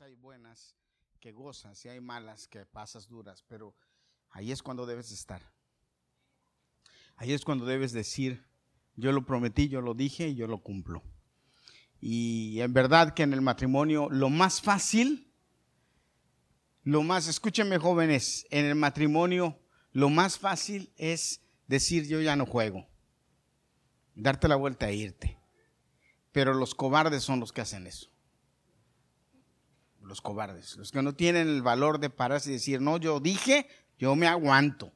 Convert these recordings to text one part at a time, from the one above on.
hay buenas que gozas y hay malas que pasas duras, pero ahí es cuando debes estar. Ahí es cuando debes decir, yo lo prometí, yo lo dije y yo lo cumplo. Y en verdad que en el matrimonio lo más fácil, lo más, escúchenme jóvenes, en el matrimonio lo más fácil es decir yo ya no juego, darte la vuelta e irte. Pero los cobardes son los que hacen eso. Los cobardes, los que no tienen el valor de pararse y decir, no, yo dije, yo me aguanto.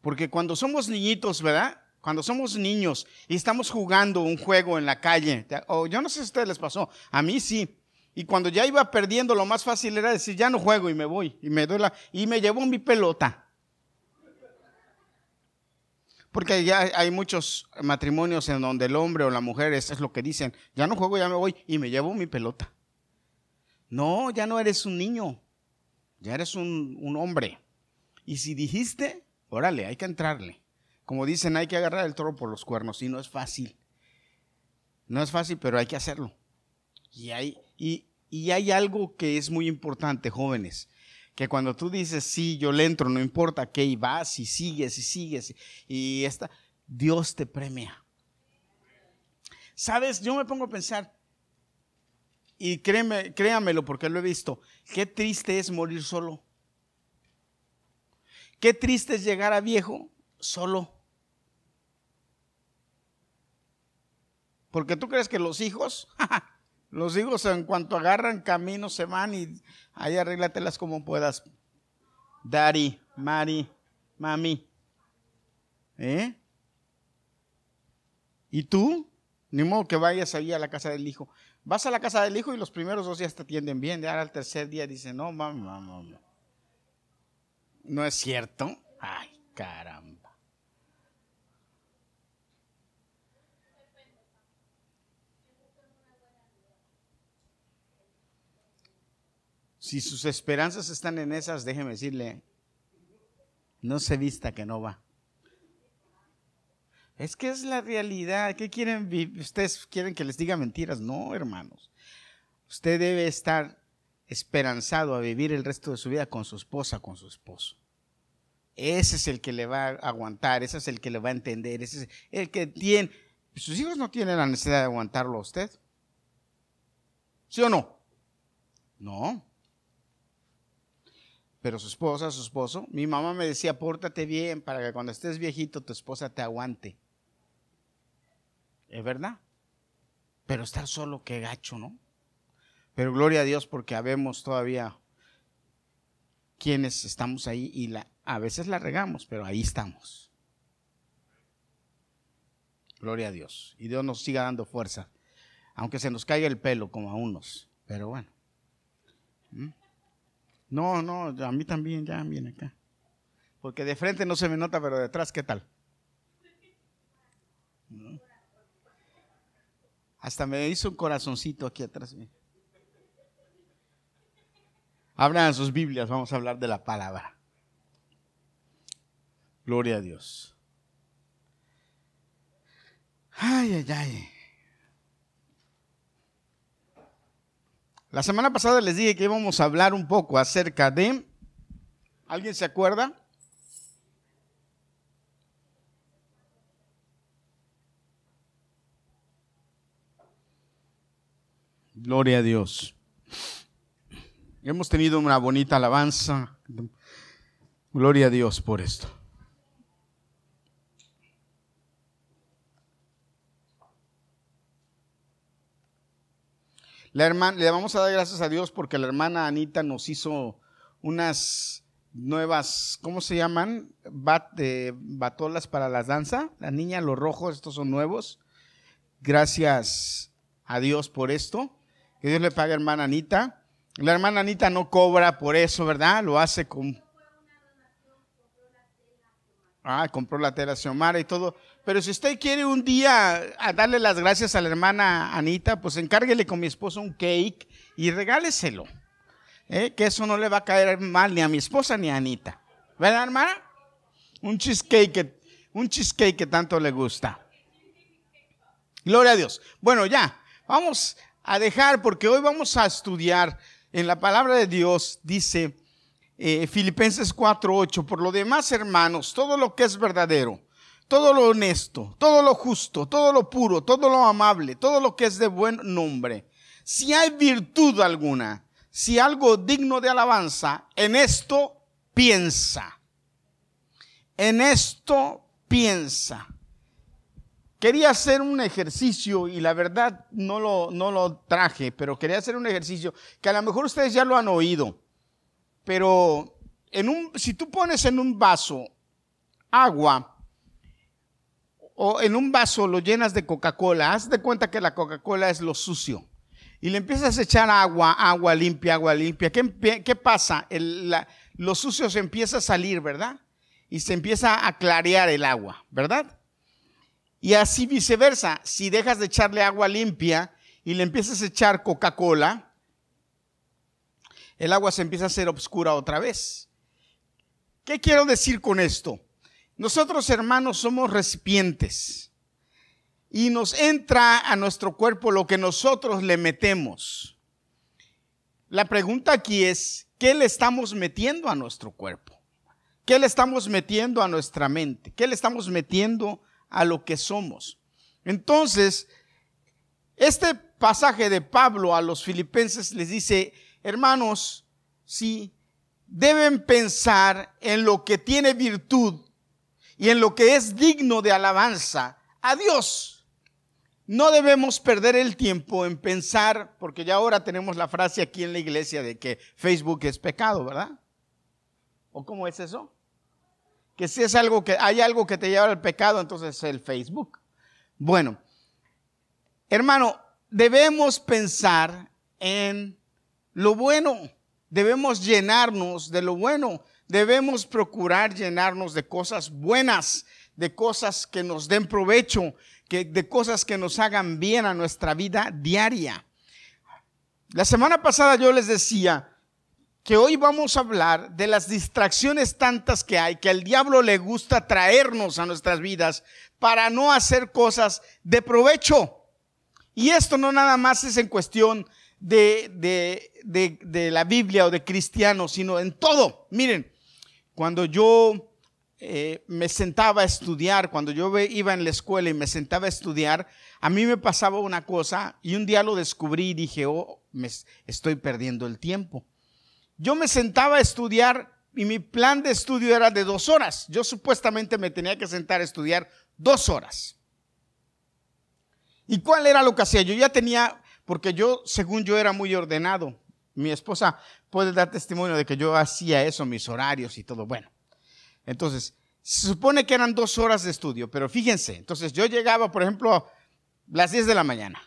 Porque cuando somos niñitos, ¿verdad? Cuando somos niños y estamos jugando un juego en la calle, o yo no sé si a ustedes les pasó, a mí sí. Y cuando ya iba perdiendo, lo más fácil era decir, ya no juego y me voy. Y me doy y me llevo mi pelota. Porque ya hay muchos matrimonios en donde el hombre o la mujer es lo que dicen, ya no juego, ya me voy y me llevo mi pelota. No, ya no eres un niño, ya eres un, hombre. Y si dijiste, órale, hay que entrarle. Como dicen, hay que agarrar el toro por los cuernos y no es fácil. No es fácil, pero hay que hacerlo. Y hay, y, y hay algo que es muy importante, jóvenes, que cuando tú dices, sí, yo le entro, no importa qué, y vas y sigues y sigues, y esta, Dios te premia. Sabes, yo me pongo a pensar, y créeme, créamelo porque lo he visto, qué triste es morir solo. Qué triste es llegar a viejo solo. Porque tú crees que los hijos, los hijos en cuanto agarran camino se van y ahí arréglatelas como puedas. Daddy, Mari, mami. ¿Eh? ¿Y tú? Ni modo que vayas ahí a la casa del hijo. Vas a la casa del hijo y los primeros dos días te atienden bien. Ya al tercer día dicen, no, mamá, mamá. ¿No es cierto? Ay, caramba. Si sus esperanzas están en esas, déjeme decirle, no se vista que no va. Es que es la realidad. ¿Qué quieren? ¿Ustedes quieren que les diga mentiras? No, hermanos. Usted debe estar esperanzado a vivir el resto de su vida con su esposa, con su esposo. Ese es el que le va a aguantar, ese es el que le va a entender, ese es el que tiene. Sus hijos no tienen la necesidad de aguantarlo a usted. ¿Sí o no? No pero su esposa, su esposo, mi mamá me decía, pórtate bien para que cuando estés viejito tu esposa te aguante. Es verdad. Pero estar solo, qué gacho, ¿no? Pero gloria a Dios porque habemos todavía quienes estamos ahí y la, a veces la regamos, pero ahí estamos. Gloria a Dios. Y Dios nos siga dando fuerza, aunque se nos caiga el pelo como a unos, pero bueno. ¿Mm? No, no, a mí también, ya viene acá. Porque de frente no se me nota, pero detrás, ¿qué tal? Hasta me hizo un corazoncito aquí atrás. Abran sus Biblias, vamos a hablar de la palabra. Gloria a Dios. Ay, ay, ay. La semana pasada les dije que íbamos a hablar un poco acerca de... ¿Alguien se acuerda? Gloria a Dios. Hemos tenido una bonita alabanza. Gloria a Dios por esto. La hermana, le vamos a dar gracias a Dios porque la hermana Anita nos hizo unas nuevas, ¿cómo se llaman? Bat, batolas para la danza. La niña, los rojos, estos son nuevos. Gracias a Dios por esto. Que Dios le pague a hermana Anita. La hermana Anita no cobra por eso, ¿verdad? Lo hace con... Ah, compró la tela Xiomara y todo. Pero si usted quiere un día darle las gracias a la hermana Anita, pues encárguele con mi esposo un cake y regáleselo. ¿eh? Que eso no le va a caer mal ni a mi esposa ni a Anita. ¿Verdad, hermana? Un cheesecake, un cheesecake que tanto le gusta. Gloria a Dios. Bueno, ya, vamos a dejar porque hoy vamos a estudiar en la palabra de Dios, dice eh, Filipenses 4:8, por lo demás, hermanos, todo lo que es verdadero, todo lo honesto, todo lo justo, todo lo puro, todo lo amable, todo lo que es de buen nombre, si hay virtud alguna, si algo digno de alabanza, en esto piensa. En esto piensa. Quería hacer un ejercicio y la verdad no lo, no lo traje, pero quería hacer un ejercicio que a lo mejor ustedes ya lo han oído. Pero en un, si tú pones en un vaso agua o en un vaso lo llenas de Coca-Cola, haz de cuenta que la Coca-Cola es lo sucio. Y le empiezas a echar agua, agua limpia, agua limpia. ¿Qué, qué pasa? lo sucio se empieza a salir, ¿verdad? Y se empieza a clarear el agua, ¿verdad? Y así viceversa, si dejas de echarle agua limpia y le empiezas a echar Coca-Cola, el agua se empieza a hacer oscura otra vez. ¿Qué quiero decir con esto? Nosotros hermanos somos recipientes y nos entra a nuestro cuerpo lo que nosotros le metemos. La pregunta aquí es, ¿qué le estamos metiendo a nuestro cuerpo? ¿Qué le estamos metiendo a nuestra mente? ¿Qué le estamos metiendo a lo que somos. Entonces, este pasaje de Pablo a los filipenses les dice, hermanos, si deben pensar en lo que tiene virtud y en lo que es digno de alabanza a Dios. No debemos perder el tiempo en pensar, porque ya ahora tenemos la frase aquí en la iglesia de que Facebook es pecado, ¿verdad? ¿O cómo es eso? Que si es algo que hay algo que te lleva al pecado, entonces es el Facebook. Bueno, hermano, debemos pensar en lo bueno, debemos llenarnos de lo bueno, debemos procurar llenarnos de cosas buenas, de cosas que nos den provecho, que, de cosas que nos hagan bien a nuestra vida diaria. La semana pasada yo les decía que hoy vamos a hablar de las distracciones tantas que hay, que al diablo le gusta traernos a nuestras vidas para no hacer cosas de provecho. Y esto no nada más es en cuestión de, de, de, la Biblia o de cristianos, sino en todo. Miren, cuando yo eh, me sentaba a estudiar, cuando yo iba en la escuela y me sentaba a estudiar, a mí me pasaba una cosa y un día lo descubrí y dije, oh, me estoy perdiendo el tiempo yo me sentaba a estudiar y mi plan de estudio era de dos horas. Yo supuestamente me tenía que sentar a estudiar dos horas. ¿Y cuál era lo que hacía? Yo ya tenía, porque yo, según yo, era muy ordenado. Mi esposa puede dar testimonio de que yo hacía eso, mis horarios y todo. Bueno, entonces, se supone que eran dos horas de estudio, pero fíjense, entonces yo llegaba, por ejemplo, a las 10 de la mañana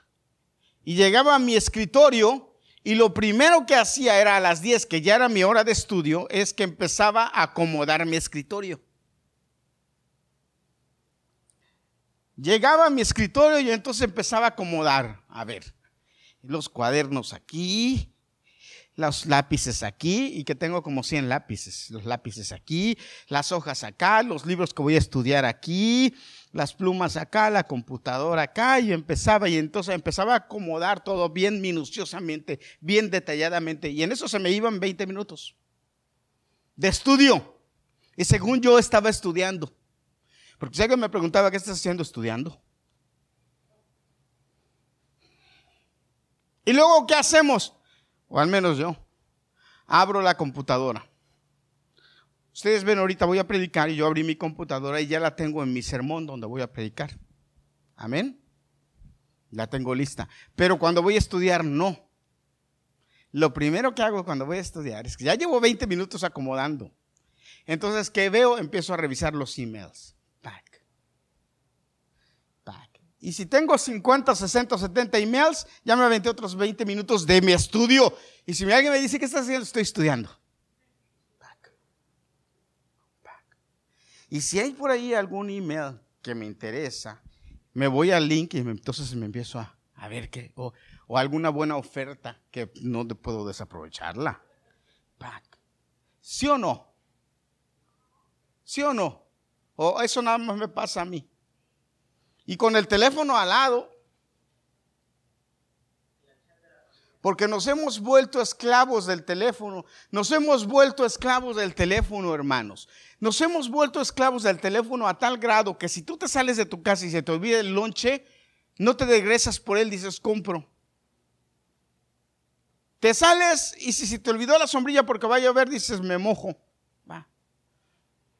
y llegaba a mi escritorio y lo primero que hacía era a las 10, que ya era mi hora de estudio, es que empezaba a acomodar mi escritorio. Llegaba a mi escritorio y entonces empezaba a acomodar, a ver, los cuadernos aquí, los lápices aquí, y que tengo como 100 lápices, los lápices aquí, las hojas acá, los libros que voy a estudiar aquí, las plumas acá, la computadora acá, y empezaba, y entonces empezaba a acomodar todo bien minuciosamente, bien detalladamente, y en eso se me iban 20 minutos de estudio. Y según yo estaba estudiando, porque si alguien me preguntaba, ¿qué estás haciendo estudiando? Y luego, ¿qué hacemos? O al menos yo. Abro la computadora Ustedes ven, ahorita voy a predicar y yo abrí mi computadora y ya la tengo en mi sermón donde voy a predicar. Amén. La tengo lista. Pero cuando voy a estudiar, no. Lo primero que hago cuando voy a estudiar es que ya llevo 20 minutos acomodando. Entonces, ¿qué veo? Empiezo a revisar los emails. Y si tengo 50, 60, 70 emails, ya me aventé otros 20 minutos de mi estudio. Y si alguien me dice, ¿qué estás haciendo? Estoy estudiando. Y si hay por ahí algún email que me interesa, me voy al link y entonces me empiezo a, a ver qué, o, o, alguna buena oferta que no puedo desaprovecharla. ¿Sí o no? ¿Sí o no? O eso nada más me pasa a mí. Y con el teléfono al lado. Porque nos hemos vuelto esclavos del teléfono. Nos hemos vuelto esclavos del teléfono, hermanos. Nos hemos vuelto esclavos del teléfono a tal grado que si tú te sales de tu casa y se te olvida el lonche, no te regresas por él, dices, compro. Te sales y si se te olvidó la sombrilla porque va a llover, dices, me mojo. Va.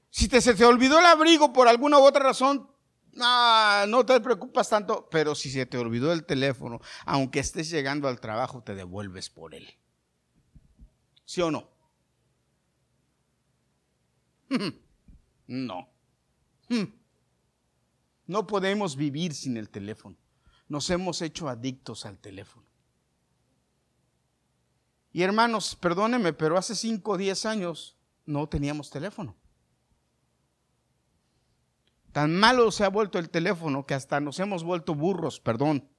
Si se te olvidó el abrigo por alguna u otra razón, no, no te preocupas tanto, pero si se te olvidó el teléfono, aunque estés llegando al trabajo, te devuelves por él. ¿Sí o no? No. No podemos vivir sin el teléfono. Nos hemos hecho adictos al teléfono. Y hermanos, perdónenme, pero hace 5 o 10 años no teníamos teléfono. Tan malo se ha vuelto el teléfono que hasta nos hemos vuelto burros, perdón.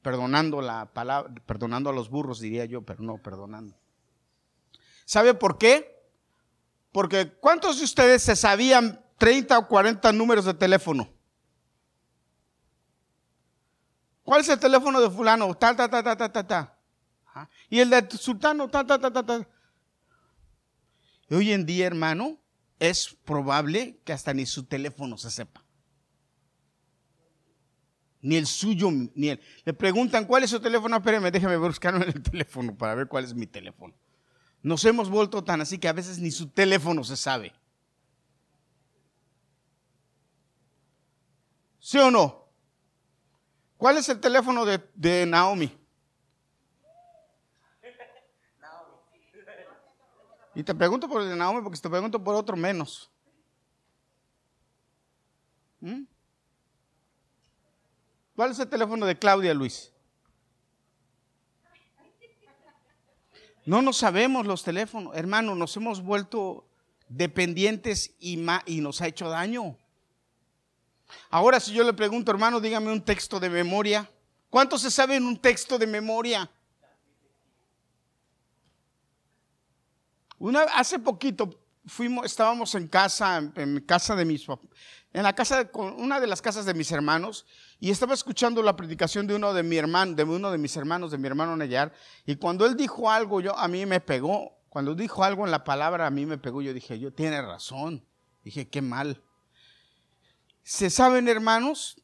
Perdonando la palabra, perdonando a los burros diría yo, pero no perdonando. ¿Sabe por qué? Porque ¿cuántos de ustedes se sabían 30 o 40 números de teléfono? ¿Cuál es el teléfono de fulano? Ta, ta, ta, ta, ta, ta, ta. Y el de sultano, ta, ta, ta, ta, ta. Y hoy en día, hermano, es probable que hasta ni su teléfono se sepa. Ni el suyo, ni él. Le preguntan cuál es su teléfono. Espérame, déjeme buscarlo en el teléfono para ver cuál es mi teléfono. Nos hemos vuelto tan así que a veces ni su teléfono se sabe. ¿Sí o no? ¿Cuál es el teléfono de, de Naomi? Y te pregunto por el de Naomi porque si te pregunto por otro menos. ¿Mm? ¿Cuál es el teléfono de Claudia Luis? No nos sabemos los teléfonos, hermano, nos hemos vuelto dependientes y, y nos ha hecho daño. Ahora si yo le pregunto, hermano, dígame un texto de memoria. ¿Cuánto se sabe en un texto de memoria? Hace poquito fuimos, estábamos en casa, en, casa de mis en la casa, con una de las casas de mis hermanos, y estaba escuchando la predicación de uno de mi hermano, de uno de mis hermanos, de mi hermano Nayar, y cuando él dijo algo, yo a mí me pegó. Cuando dijo algo en la palabra, a mí me pegó. Yo dije, yo tiene razón. Dije, qué mal. Se saben, hermanos,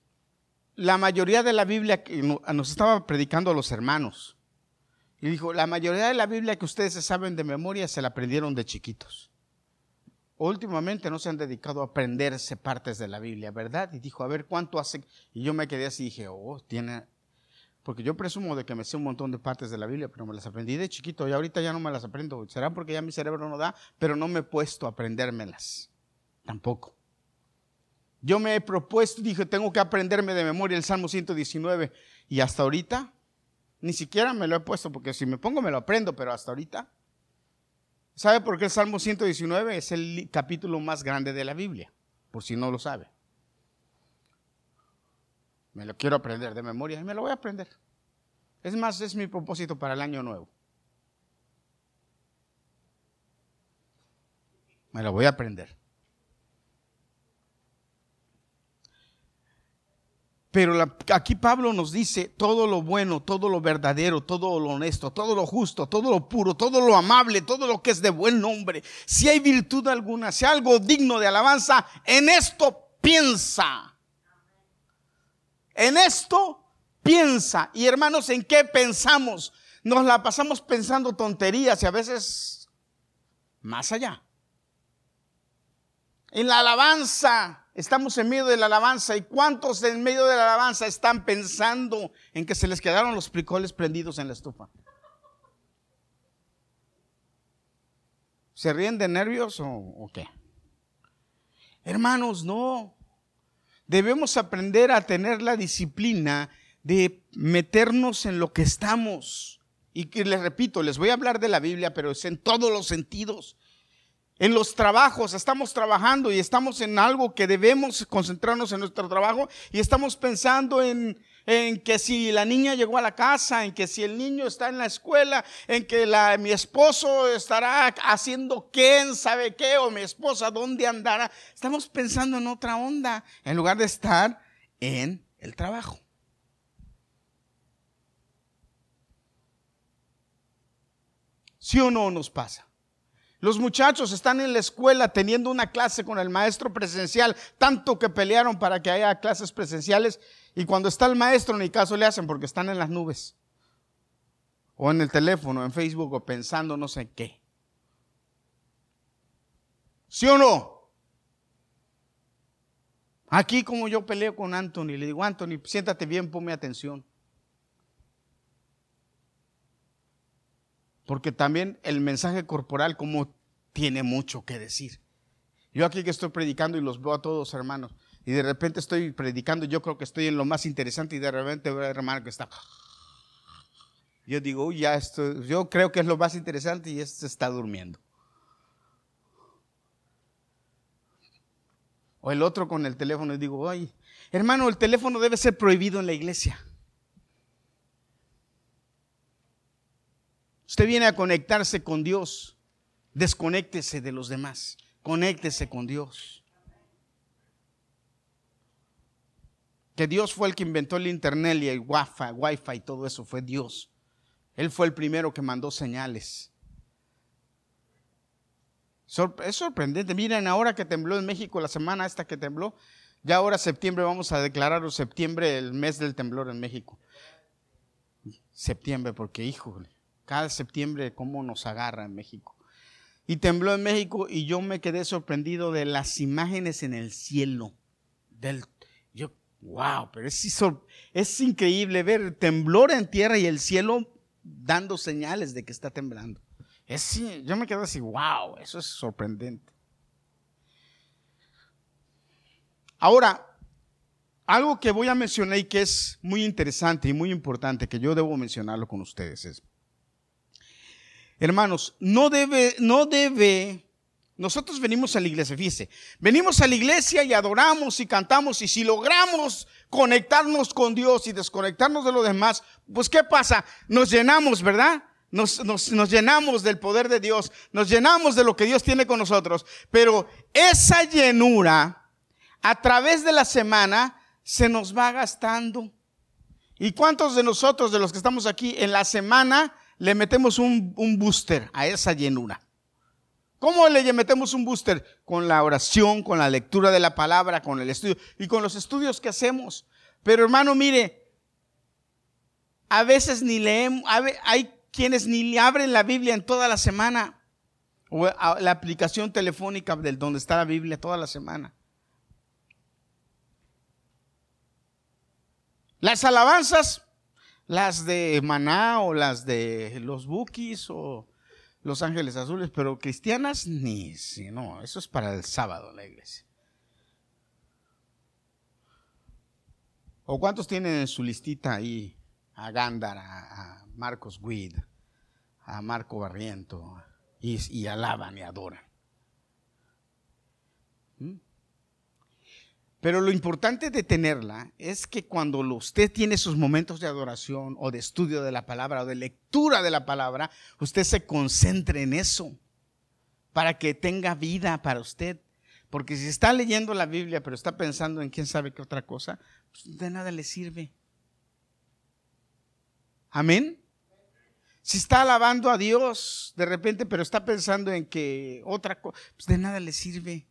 la mayoría de la Biblia que nos estaba predicando a los hermanos. Y dijo, la mayoría de la Biblia que ustedes se saben de memoria se la aprendieron de chiquitos. Últimamente no se han dedicado a aprenderse partes de la Biblia, ¿verdad? Y dijo, a ver, ¿cuánto hace? Y yo me quedé así y dije, oh, tiene... Porque yo presumo de que me sé un montón de partes de la Biblia, pero me las aprendí de chiquito y ahorita ya no me las aprendo. Será porque ya mi cerebro no da, pero no me he puesto a aprendérmelas. Tampoco. Yo me he propuesto, dije, tengo que aprenderme de memoria el Salmo 119 y hasta ahorita ni siquiera me lo he puesto porque si me pongo me lo aprendo, pero hasta ahorita. ¿Sabe por qué el Salmo 119 es el capítulo más grande de la Biblia? Por si no lo sabe. Me lo quiero aprender de memoria y me lo voy a aprender. Es más, es mi propósito para el año nuevo. Me lo voy a aprender. Pero aquí Pablo nos dice todo lo bueno, todo lo verdadero, todo lo honesto, todo lo justo, todo lo puro, todo lo amable, todo lo que es de buen nombre. Si hay virtud alguna, si hay algo digno de alabanza, en esto piensa. En esto piensa. Y hermanos, ¿en qué pensamos? Nos la pasamos pensando tonterías y a veces más allá. En la alabanza Estamos en medio de la alabanza. ¿Y cuántos en medio de la alabanza están pensando en que se les quedaron los frijoles prendidos en la estufa? ¿Se ríen de nervios o, qué? Hermanos, no. Debemos aprender a tener la disciplina de meternos en lo que estamos. Y que les repito, les voy a hablar de la Biblia, pero es en todos los sentidos en los trabajos, estamos trabajando y estamos en algo que debemos concentrarnos en nuestro trabajo y estamos pensando en, que si la niña llegó a la casa, en que si el niño está en la escuela, en que mi esposo estará haciendo quién sabe qué o mi esposa dónde andará. Estamos pensando en otra onda en lugar de estar en el trabajo. ¿Sí o no nos pasa? Los muchachos están en la escuela teniendo una clase con el maestro presencial, tanto que pelearon para que haya clases presenciales y cuando está el maestro ni caso le hacen porque están en las nubes o en el teléfono, en Facebook o pensando no sé qué. ¿Sí o no? Aquí como yo peleo con Anthony, le digo, Anthony, siéntate bien, ponme atención. Porque también el mensaje corporal como tiene mucho que decir. Yo aquí que estoy predicando y los veo a todos hermanos, y de repente estoy predicando, yo creo que estoy en lo más interesante y de repente veo a hermano que está... Yo digo, ya esto, yo creo que es lo más interesante y este está durmiendo. O el otro con el teléfono y digo, ay, hermano, el teléfono debe ser prohibido en la iglesia. Usted viene a conectarse con Dios, desconéctese de los demás, conéctese con Dios. Que Dios fue el que inventó el internet y el wifi, wifi y todo eso, fue Dios. Él fue el primero que mandó señales. Es sorprendente. Miren, ahora que tembló en México, la semana esta que tembló, ya ahora septiembre vamos a declarar septiembre el mes del temblor en México. Septiembre, porque híjole, cada septiembre cómo nos agarra en México. Y tembló en México y yo me quedé sorprendido de las imágenes en el cielo. Del, yo, wow, pero es, es increíble ver temblor en tierra y el cielo dando señales de que está temblando. Es, yo me quedo así, wow, eso es sorprendente. Ahora, algo que voy a mencionar y que es muy interesante y muy importante, que yo debo mencionarlo con ustedes, es, hermanos, no debe, no debe, nosotros venimos a la iglesia, fíjese, venimos a la iglesia y adoramos y cantamos y si logramos conectarnos con Dios y desconectarnos de lo demás, pues ¿qué pasa? Nos llenamos, ¿verdad? Nos, llenamos del poder de Dios, nos llenamos de lo que Dios tiene con nosotros, pero esa llenura a través de la semana se nos va gastando. ¿Y cuántos de nosotros, de los que estamos aquí, en la semana le metemos un, un booster a esa llenura? ¿Cómo le metemos un booster? Con la oración, con la lectura de la palabra, con el estudio y con los estudios que hacemos. Pero hermano, mire, a veces ni leemos, hay quienes ni abren la Biblia en toda la semana o la aplicación telefónica del donde está la Biblia toda la semana. Las alabanzas, las de Maná o las de los Bukis o los Ángeles Azules, pero cristianas ni, si no, eso es para el sábado la iglesia. ¿O cuántos tienen en su listita ahí a Gándara, a Marcos Guid, a Marco Barriento, y, alaban y adoran. Pero lo importante de tenerla es que cuando usted tiene sus momentos de adoración o de estudio de la palabra o de lectura de la palabra, usted se concentre en eso para que tenga vida para usted. Porque si está leyendo la Biblia pero está pensando en quién sabe qué otra cosa, pues de nada le sirve. Amén. Si está alabando a Dios de repente, pero está pensando en que otra cosa, pues de nada le sirve.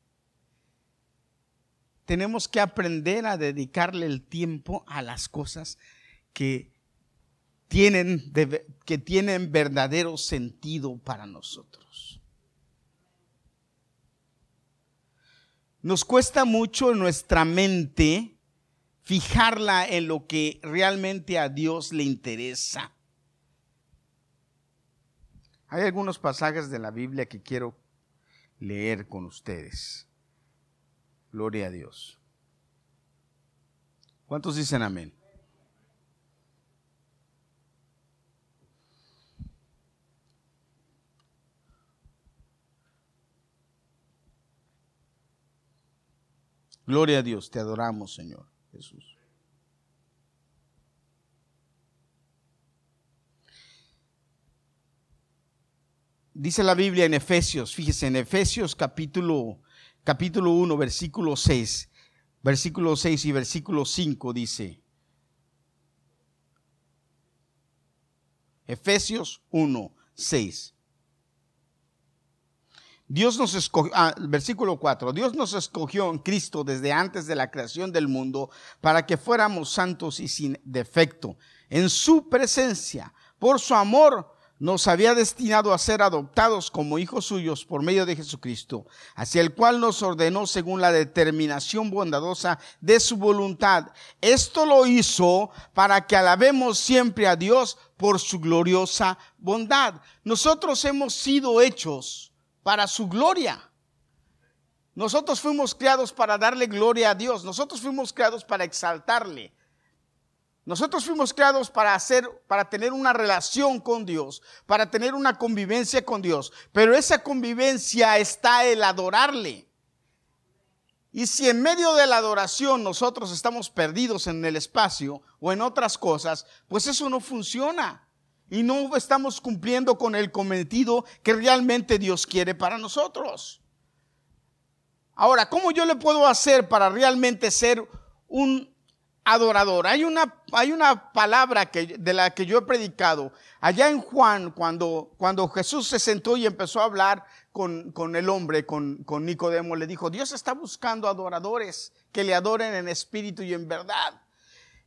Tenemos que aprender a dedicarle el tiempo a las cosas que tienen, que tienen verdadero sentido para nosotros. Nos cuesta mucho nuestra mente fijarla en lo que realmente a Dios le interesa. Hay algunos pasajes de la Biblia que quiero leer con ustedes. Gloria a Dios. ¿Cuántos dicen amén? Gloria a Dios, te adoramos, Señor Jesús. Dice la Biblia en Efesios, fíjese, en Efesios capítulo, capítulo 1, versículo 6, versículo 6 y versículo 5 dice, Efesios 1, 6. Dios nos escogió, ah, versículo 4, Dios nos escogió en Cristo desde antes de la creación del mundo para que fuéramos santos y sin defecto. En su presencia, por su amor, nos había destinado a ser adoptados como hijos suyos por medio de Jesucristo, hacia el cual nos ordenó según la determinación bondadosa de su voluntad. Esto lo hizo para que alabemos siempre a Dios por su gloriosa bondad. Nosotros hemos sido hechos para su gloria. Nosotros fuimos creados para darle gloria a Dios. Nosotros fuimos creados para exaltarle. Nosotros fuimos creados para hacer, para tener una relación con Dios, para tener una convivencia con Dios. Pero esa convivencia está el adorarle. Y si en medio de la adoración nosotros estamos perdidos en el espacio o en otras cosas, pues eso no funciona. Y no estamos cumpliendo con el cometido que realmente Dios quiere para nosotros. Ahora, ¿cómo yo le puedo hacer para realmente ser un adorador. Hay una, hay una palabra que, de la que yo he predicado. Allá en Juan, cuando, cuando Jesús se sentó y empezó a hablar con, con el hombre, con, con Nicodemo, le dijo, Dios está buscando adoradores que le adoren en espíritu y en verdad.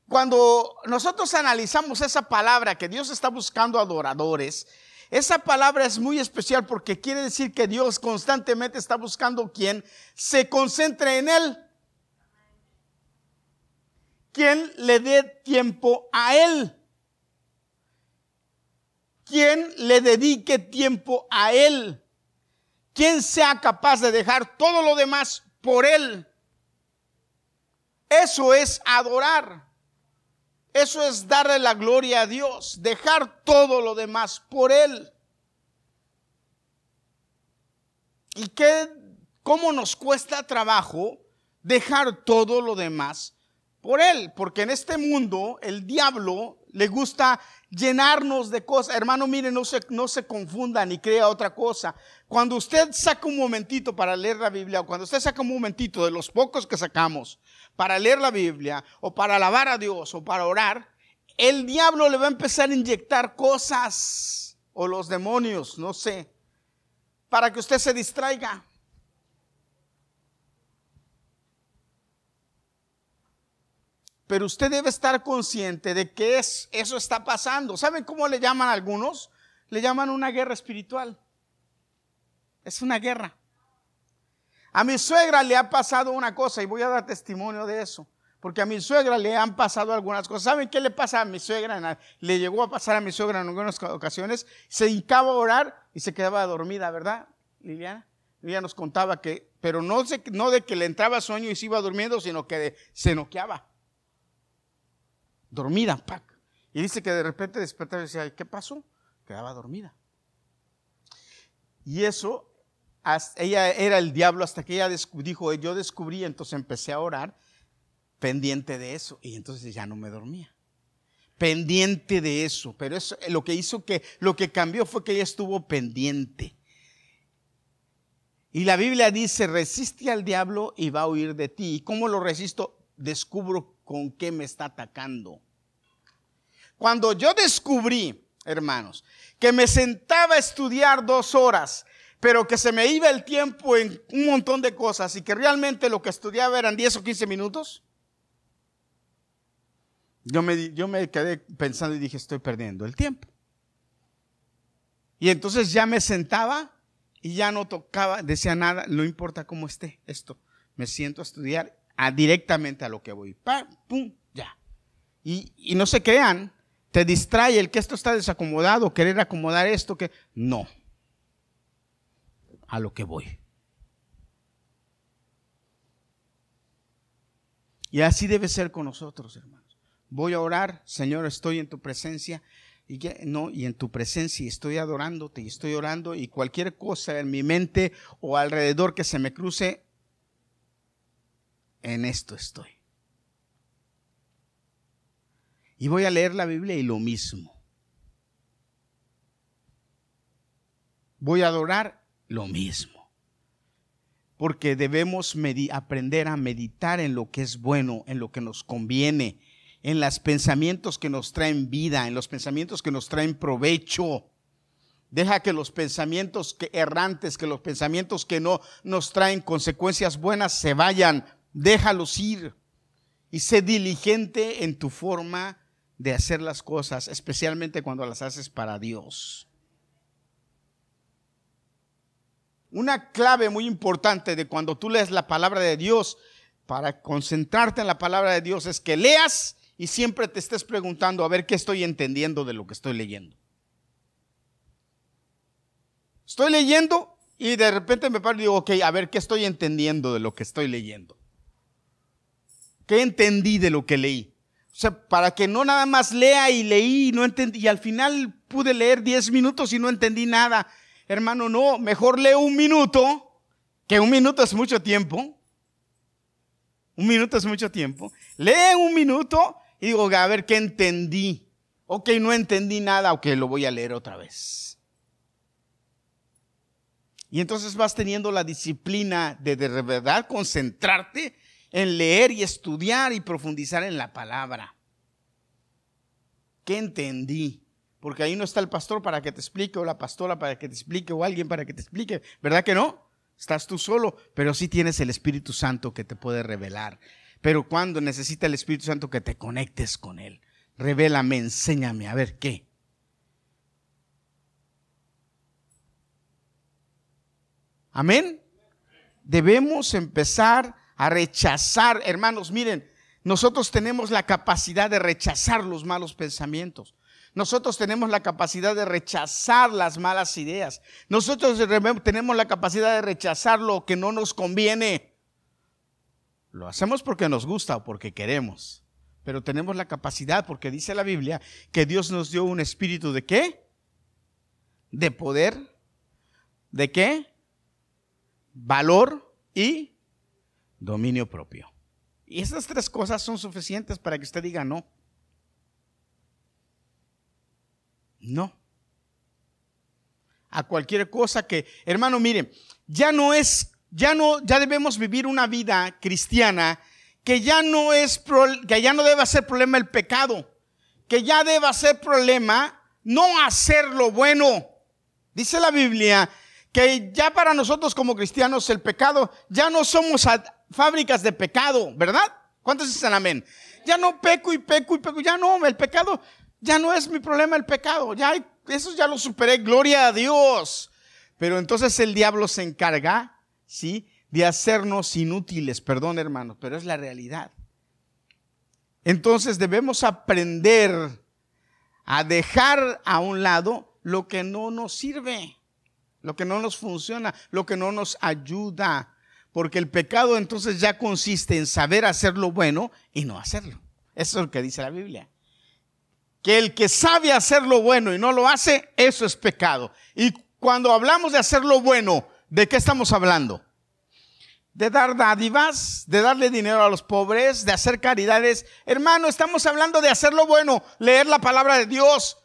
Cuando nosotros analizamos esa palabra que Dios está buscando adoradores, esa palabra es muy especial porque quiere decir que Dios constantemente está buscando quien se concentre en Él quien le dé tiempo a Él. Quien le dedique tiempo a Él. Quien sea capaz de dejar todo lo demás por Él. Eso es adorar. Eso es darle la gloria a Dios. Dejar todo lo demás por Él. ¿Y qué, cómo nos cuesta trabajo dejar todo lo demás por él, porque en este mundo el diablo le gusta llenarnos de cosas. Hermano, mire, no se, no se confunda ni crea otra cosa. Cuando usted saca un momentito para leer la Biblia, o cuando usted saca un momentito de los pocos que sacamos para leer la Biblia, o para alabar a Dios, o para orar, el diablo le va a empezar a inyectar cosas, o los demonios, no sé, para que usted se distraiga. Pero usted debe estar consciente de que es, eso está pasando. ¿Saben cómo le llaman a algunos? Le llaman una guerra espiritual. Es una guerra. A mi suegra le ha pasado una cosa y voy a dar testimonio de eso. Porque a mi suegra le han pasado algunas cosas. ¿Saben qué le pasa a mi suegra? Le llegó a pasar a mi suegra en algunas ocasiones. Se hincaba a orar y se quedaba dormida, ¿verdad, Liliana? Ella nos contaba que, pero no, no de que le entraba sueño y se iba durmiendo, sino que se noqueaba dormida, ¡pac! Y dice que de repente despertaba y decía, ¿qué pasó? Quedaba dormida. Y eso, ella era el diablo hasta que ella dijo, yo descubrí, entonces empecé a orar pendiente de eso. Y entonces ya no me dormía. Pendiente de eso. Pero eso, lo que hizo que, lo que cambió fue que ella estuvo pendiente. Y la Biblia dice, resiste al diablo y va a huir de ti. ¿Y cómo lo resisto? Descubro con qué me está atacando. Cuando yo descubrí, hermanos, que me sentaba a estudiar dos horas, pero que se me iba el tiempo en un montón de cosas y que realmente lo que estudiaba eran 10 o 15 minutos, yo me, yo me quedé pensando y dije, estoy perdiendo el tiempo. Y entonces ya me sentaba y ya no tocaba, decía nada, no importa cómo esté esto, me siento a estudiar directamente a lo que voy. ¡Pum! Ya. Y, y no se crean, te distrae el que esto está desacomodado, querer acomodar esto, que no. A lo que voy. Y así debe ser con nosotros, hermanos. Voy a orar, Señor, estoy en tu presencia y no, y en tu presencia estoy adorándote y estoy orando y cualquier cosa en mi mente o alrededor que se me cruce, en esto estoy. Y voy a leer la Biblia y lo mismo. Voy a adorar lo mismo. Porque debemos aprender a meditar en lo que es bueno, en lo que nos conviene, en los pensamientos que nos traen vida, en los pensamientos que nos traen provecho. Deja que los pensamientos que errantes, que los pensamientos que no nos traen consecuencias buenas se vayan. Déjalos ir. Y sé diligente en tu forma de hacer las cosas, especialmente cuando las haces para Dios. Una clave muy importante de cuando tú lees la palabra de Dios, para concentrarte en la palabra de Dios, es que leas y siempre te estés preguntando a ver qué estoy entendiendo de lo que estoy leyendo. Estoy leyendo y de repente me paro y digo, ok, a ver qué estoy entendiendo de lo que estoy leyendo. ¿Qué entendí de lo que leí? O sea, para que no nada más lea y leí y no entendí, y al final pude leer 10 minutos y no entendí nada. Hermano, no, mejor leo un minuto, que un minuto es mucho tiempo. Un minuto es mucho tiempo. Lee un minuto y digo, a ver qué entendí. Ok, no entendí nada, ok, lo voy a leer otra vez. Y entonces vas teniendo la disciplina de de verdad concentrarte en leer y estudiar y profundizar en la palabra. ¿Qué entendí? Porque ahí no está el pastor para que te explique, o la pastora para que te explique, o alguien para que te explique. ¿Verdad que no? Estás tú solo, pero sí tienes el Espíritu Santo que te puede revelar. Pero cuando necesita el Espíritu Santo que te conectes con Él, revélame, enséñame, a ver qué. Amén. Debemos empezar a rechazar, hermanos, miren, nosotros tenemos la capacidad de rechazar los malos pensamientos. Nosotros tenemos la capacidad de rechazar las malas ideas. Nosotros tenemos la capacidad de rechazar lo que no nos conviene. Lo hacemos porque nos gusta o porque queremos. Pero tenemos la capacidad, porque dice la Biblia, que Dios nos dio un espíritu de qué? De poder. ¿De qué? Valor y dominio propio. Y esas tres cosas son suficientes para que usted diga no. No. A cualquier cosa que, hermano, miren, ya no es, ya no, ya debemos vivir una vida cristiana que ya no es, que ya no debe ser problema el pecado, que ya deba ser problema no hacer lo bueno. Dice la Biblia que ya para nosotros como cristianos el pecado, ya no somos fábricas de pecado, ¿verdad? ¿Cuántos dicen amén? Ya no peco y peco y peco, ya no, el pecado ya no es mi problema el pecado, ya eso ya lo superé, gloria a Dios. Pero entonces el diablo se encarga, ¿sí? De hacernos inútiles, perdón hermanos, pero es la realidad. Entonces debemos aprender a dejar a un lado lo que no nos sirve, lo que no nos funciona, lo que no nos ayuda. Porque el pecado entonces ya consiste en saber hacer lo bueno y no hacerlo. Eso es lo que dice la Biblia que el que sabe hacer lo bueno y no lo hace, eso es pecado. Y cuando hablamos de hacer lo bueno, ¿de qué estamos hablando? De dar dádivas, de darle dinero a los pobres, de hacer caridades. Hermano, estamos hablando de hacer lo bueno, leer la palabra de Dios,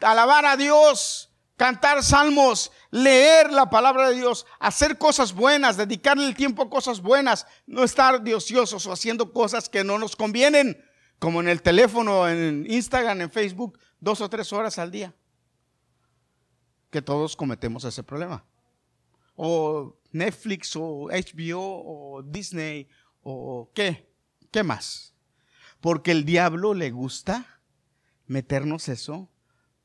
alabar a Dios, cantar salmos, leer la palabra de Dios, hacer cosas buenas, dedicarle el tiempo a cosas buenas, no estar diociosos o haciendo cosas que no nos convienen como en el teléfono, en Instagram, en Facebook, dos o tres horas al día. Que todos cometemos ese problema. O Netflix, o HBO, o Disney, o qué, qué más. Porque el diablo le gusta meternos eso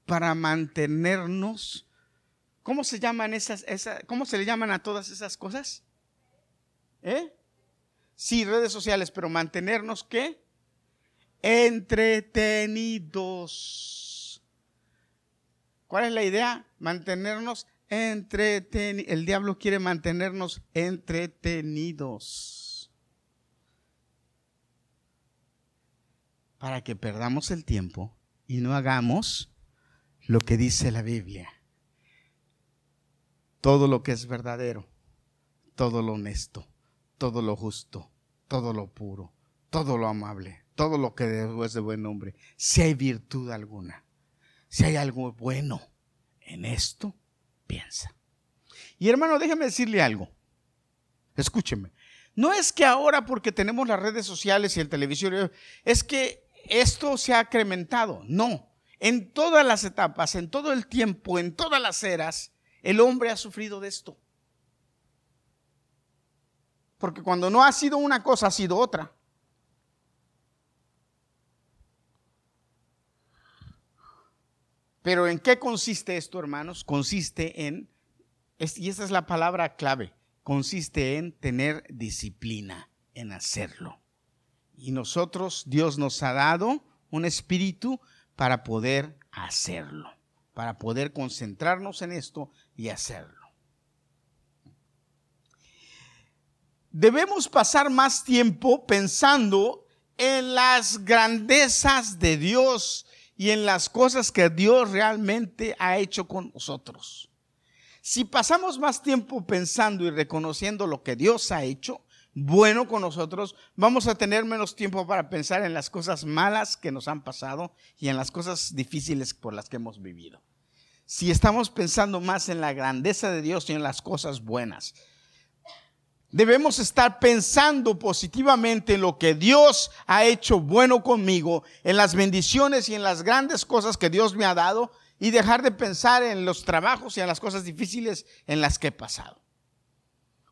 para mantenernos. ¿Cómo se llaman esas, cómo se le llaman a todas esas cosas? ¿Eh? Sí, redes sociales, pero mantenernos qué? entretenidos. ¿Cuál es la idea? Mantenernos entretenidos. El diablo quiere mantenernos entretenidos. Para que perdamos el tiempo y no hagamos lo que dice la Biblia. Todo lo que es verdadero, todo lo honesto, todo lo justo, todo lo puro, todo lo amable todo lo que es de buen nombre, si hay virtud alguna, si hay algo bueno en esto, piensa. Y hermano, déjeme decirle algo. Escúcheme. No es que ahora porque tenemos las redes sociales y el televisión, es que esto se ha incrementado. No. En todas las etapas, en todo el tiempo, en todas las eras, el hombre ha sufrido de esto. Porque cuando no ha sido una cosa, ha sido otra. Pero ¿en qué consiste esto, hermanos? Consiste en, y esta es la palabra clave, consiste en tener disciplina, en hacerlo. Y nosotros, Dios nos ha dado un espíritu para poder hacerlo, para poder concentrarnos en esto y hacerlo. Debemos pasar más tiempo pensando en las grandezas de Dios y en las cosas que Dios realmente ha hecho con nosotros. Si pasamos más tiempo pensando y reconociendo lo que Dios ha hecho, bueno con nosotros, vamos a tener menos tiempo para pensar en las cosas malas que nos han pasado y en las cosas difíciles por las que hemos vivido. Si estamos pensando más en la grandeza de Dios y en las cosas buenas, debemos estar pensando positivamente en lo que Dios ha hecho bueno conmigo, en las bendiciones y en las grandes cosas que Dios me ha dado y dejar de pensar en los trabajos y en las cosas difíciles en las que he pasado.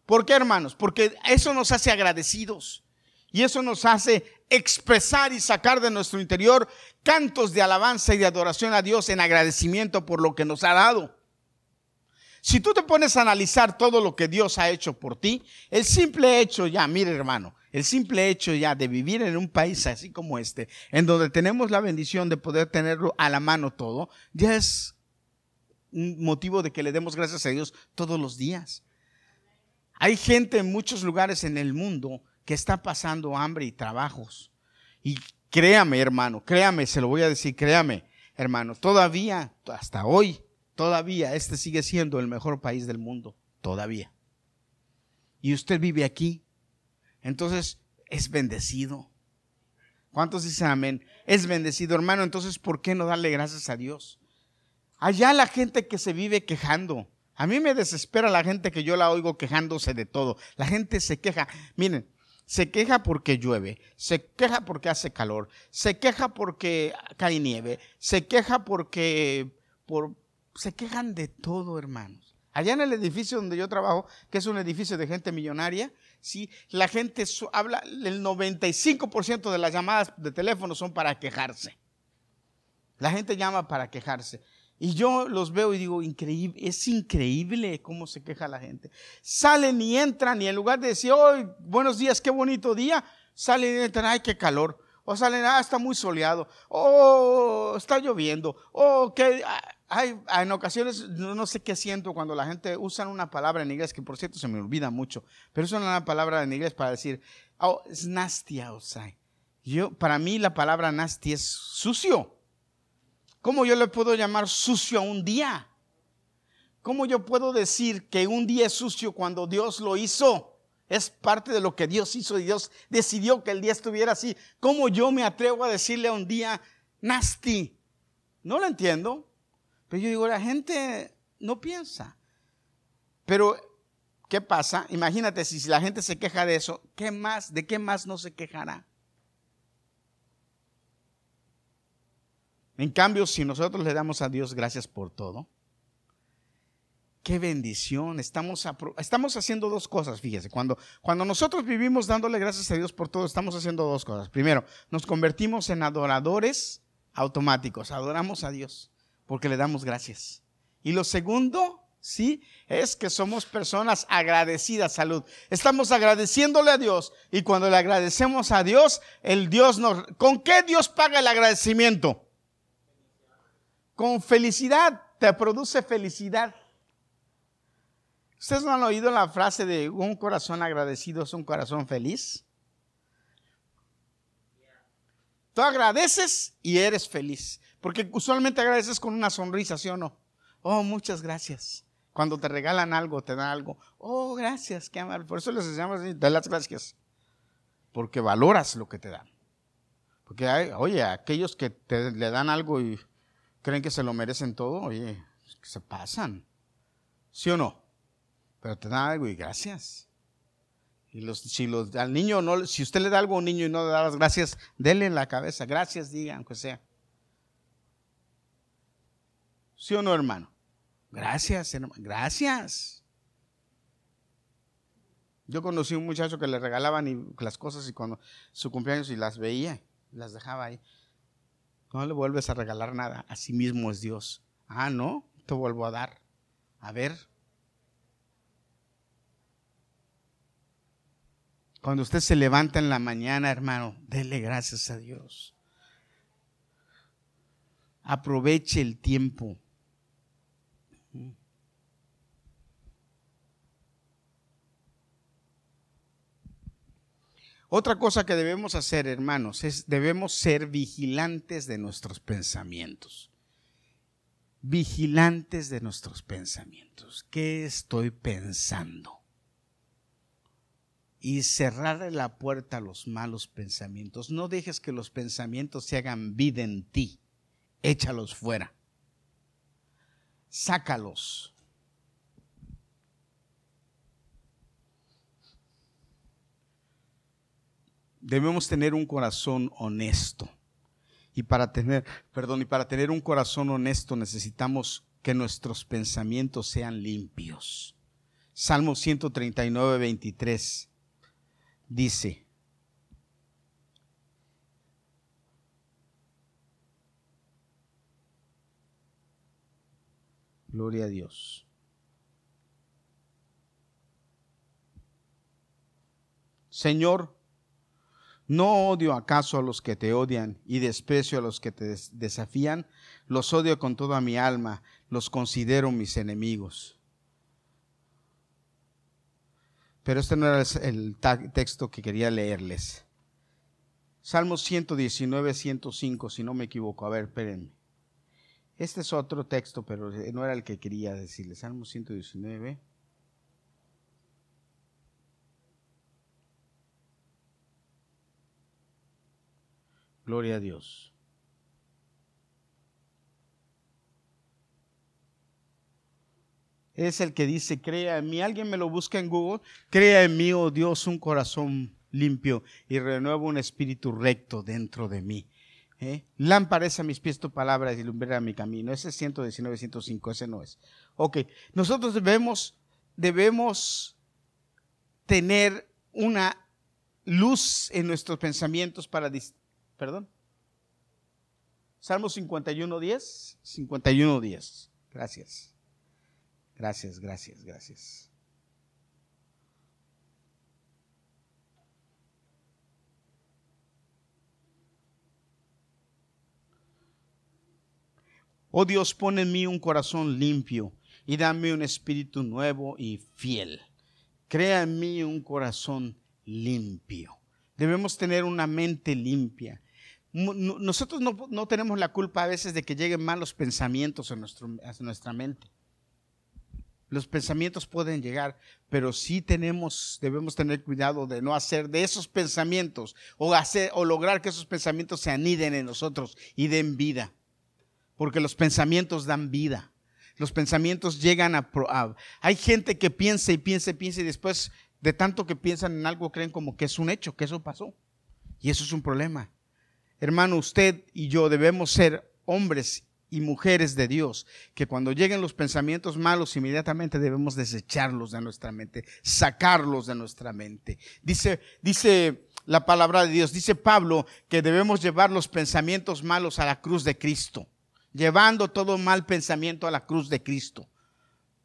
¿Por qué, hermanos? Porque eso nos hace agradecidos y eso nos hace expresar y sacar de nuestro interior cantos de alabanza y de adoración a Dios en agradecimiento por lo que nos ha dado. Si tú te pones a analizar todo lo que Dios ha hecho por ti, el simple hecho ya, mire hermano, el simple hecho ya de vivir en un país así como este, en donde tenemos la bendición de poder tenerlo a la mano todo, ya es un motivo de que le demos gracias a Dios todos los días. Hay gente en muchos lugares en el mundo que está pasando hambre y trabajos. Y créame, hermano, créame, se lo voy a decir, créame, hermano, todavía, hasta hoy, Todavía este sigue siendo el mejor país del mundo. Todavía. Y usted vive aquí. Entonces es bendecido. ¿Cuántos dicen amén? Es bendecido, hermano. Entonces, ¿por qué no darle gracias a Dios? Allá la gente que se vive quejando. A mí me desespera la gente que yo la oigo quejándose de todo. La gente se queja. Miren, se queja porque llueve, se queja porque hace calor, se queja porque cae nieve, se queja porque por, se quejan de todo, hermanos. Allá en el edificio donde yo trabajo, que es un edificio de gente millonaria, sí, la gente habla, el 95% de las llamadas de teléfono son para quejarse. La gente llama para quejarse. Y yo los veo y digo, increíble, es increíble cómo se queja la gente. Salen y entran y en lugar de decir, oh, buenos días, qué bonito día, salen y entran, ay, qué calor. O salen, ah, está muy soleado. O está lloviendo. O que hay, en ocasiones, no, sé qué siento cuando la gente usa una palabra en inglés, que por cierto se me olvida mucho, pero usan una palabra en inglés para decir, oh, it's nasty outside. Yo, para mí la palabra nasty es sucio. ¿Cómo yo le puedo llamar sucio a un día? ¿Cómo yo puedo decir que un día es sucio cuando Dios lo hizo? Es parte de lo que Dios hizo y Dios decidió que el día estuviera así. ¿Cómo yo me atrevo a decirle a un día nasty? No lo entiendo. Pero yo digo, la gente no piensa. Pero, ¿qué pasa? Imagínate si la gente se queja de eso, ¿qué más? ¿De qué más no se quejará? En cambio, si nosotros le damos a Dios gracias por todo, qué bendición. Estamos, estamos haciendo dos cosas, fíjese. Cuando, cuando nosotros vivimos dándole gracias a Dios por todo, estamos haciendo dos cosas. Primero, nos convertimos en adoradores automáticos. Adoramos a Dios porque le damos gracias. Y lo segundo, sí, es que somos personas agradecidas, salud. Estamos agradeciéndole a Dios y cuando le agradecemos a Dios, el Dios nos... ¿Con qué Dios paga el agradecimiento? Con felicidad, te produce felicidad. ¿Ustedes no han oído la frase de un corazón agradecido es un corazón feliz? Tú agradeces y eres feliz. Porque usualmente agradeces con una sonrisa, ¿sí o no? Oh, muchas gracias. Cuando te regalan algo, te dan algo. Oh, gracias, qué amable. Por eso les enseñamos da las gracias. Porque valoras lo que te dan. Porque hay, oye, aquellos que te, le dan algo y creen que se lo merecen todo, oye, se pasan. ¿Sí o no? Pero te dan algo y gracias. Y los, si los, al niño no, si usted le da algo a un niño y no le da las gracias, déle en la cabeza, gracias, diga, aunque sea. ¿Sí o no, hermano? Gracias, hermano. Gracias. Yo conocí a un muchacho que le regalaban las cosas y cuando su cumpleaños y las veía, las dejaba ahí. No le vuelves a regalar nada. Así mismo es Dios. Ah, no, te vuelvo a dar. A ver. Cuando usted se levanta en la mañana, hermano, dele gracias a Dios. Aproveche el tiempo. Otra cosa que debemos hacer, hermanos, es debemos ser vigilantes de nuestros pensamientos. Vigilantes de nuestros pensamientos. ¿Qué estoy pensando? Y cerrar la puerta a los malos pensamientos. No dejes que los pensamientos se hagan vida en ti. Échalos fuera. Sácalos. Debemos tener un corazón honesto. Y para tener, perdón, y para tener un corazón honesto necesitamos que nuestros pensamientos sean limpios. Salmo 139, 23 dice, Gloria a Dios. Señor, ¿No odio acaso a los que te odian y desprecio a los que te desafían? Los odio con toda mi alma, los considero mis enemigos. Pero este no era el texto que quería leerles. Salmo 119, 105, si no me equivoco. A ver, espérenme. Este es otro texto, pero no era el que quería decirles. Salmo 119. Gloria a Dios. Es el que dice, crea en mí. Alguien me lo busca en Google. Crea en mí, oh Dios, un corazón limpio y renueva un espíritu recto dentro de mí. ¿Eh? A mis pies tu palabra y lumbrera mi camino. Ese es 119, 105, ese no es. Ok, nosotros debemos, debemos tener una luz en nuestros pensamientos para Perdón. Salmo 51, 10. 51, 10. Gracias. Gracias, gracias, gracias. Oh Dios, pon en mí un corazón limpio y dame un espíritu nuevo y fiel. Crea en mí un corazón limpio. Debemos tener una mente limpia nosotros no, tenemos la culpa a veces de que lleguen malos pensamientos a, nuestro, nuestra mente. Los pensamientos pueden llegar, pero sí tenemos, debemos tener cuidado de no hacer de esos pensamientos o, hacer, o lograr que esos pensamientos se aniden en nosotros y den vida. Porque los pensamientos dan vida. Los pensamientos llegan a, a... Hay gente que piensa y piensa y piensa y después de tanto que piensan en algo creen como que es un hecho, que eso pasó. Y eso es un problema. Hermano, usted y yo debemos ser hombres y mujeres de Dios, que cuando lleguen los pensamientos malos, inmediatamente debemos desecharlos de nuestra mente, sacarlos de nuestra mente. Dice, dice la palabra de Dios, dice Pablo que debemos llevar los pensamientos malos a la cruz de Cristo, llevando todo mal pensamiento a la cruz de Cristo.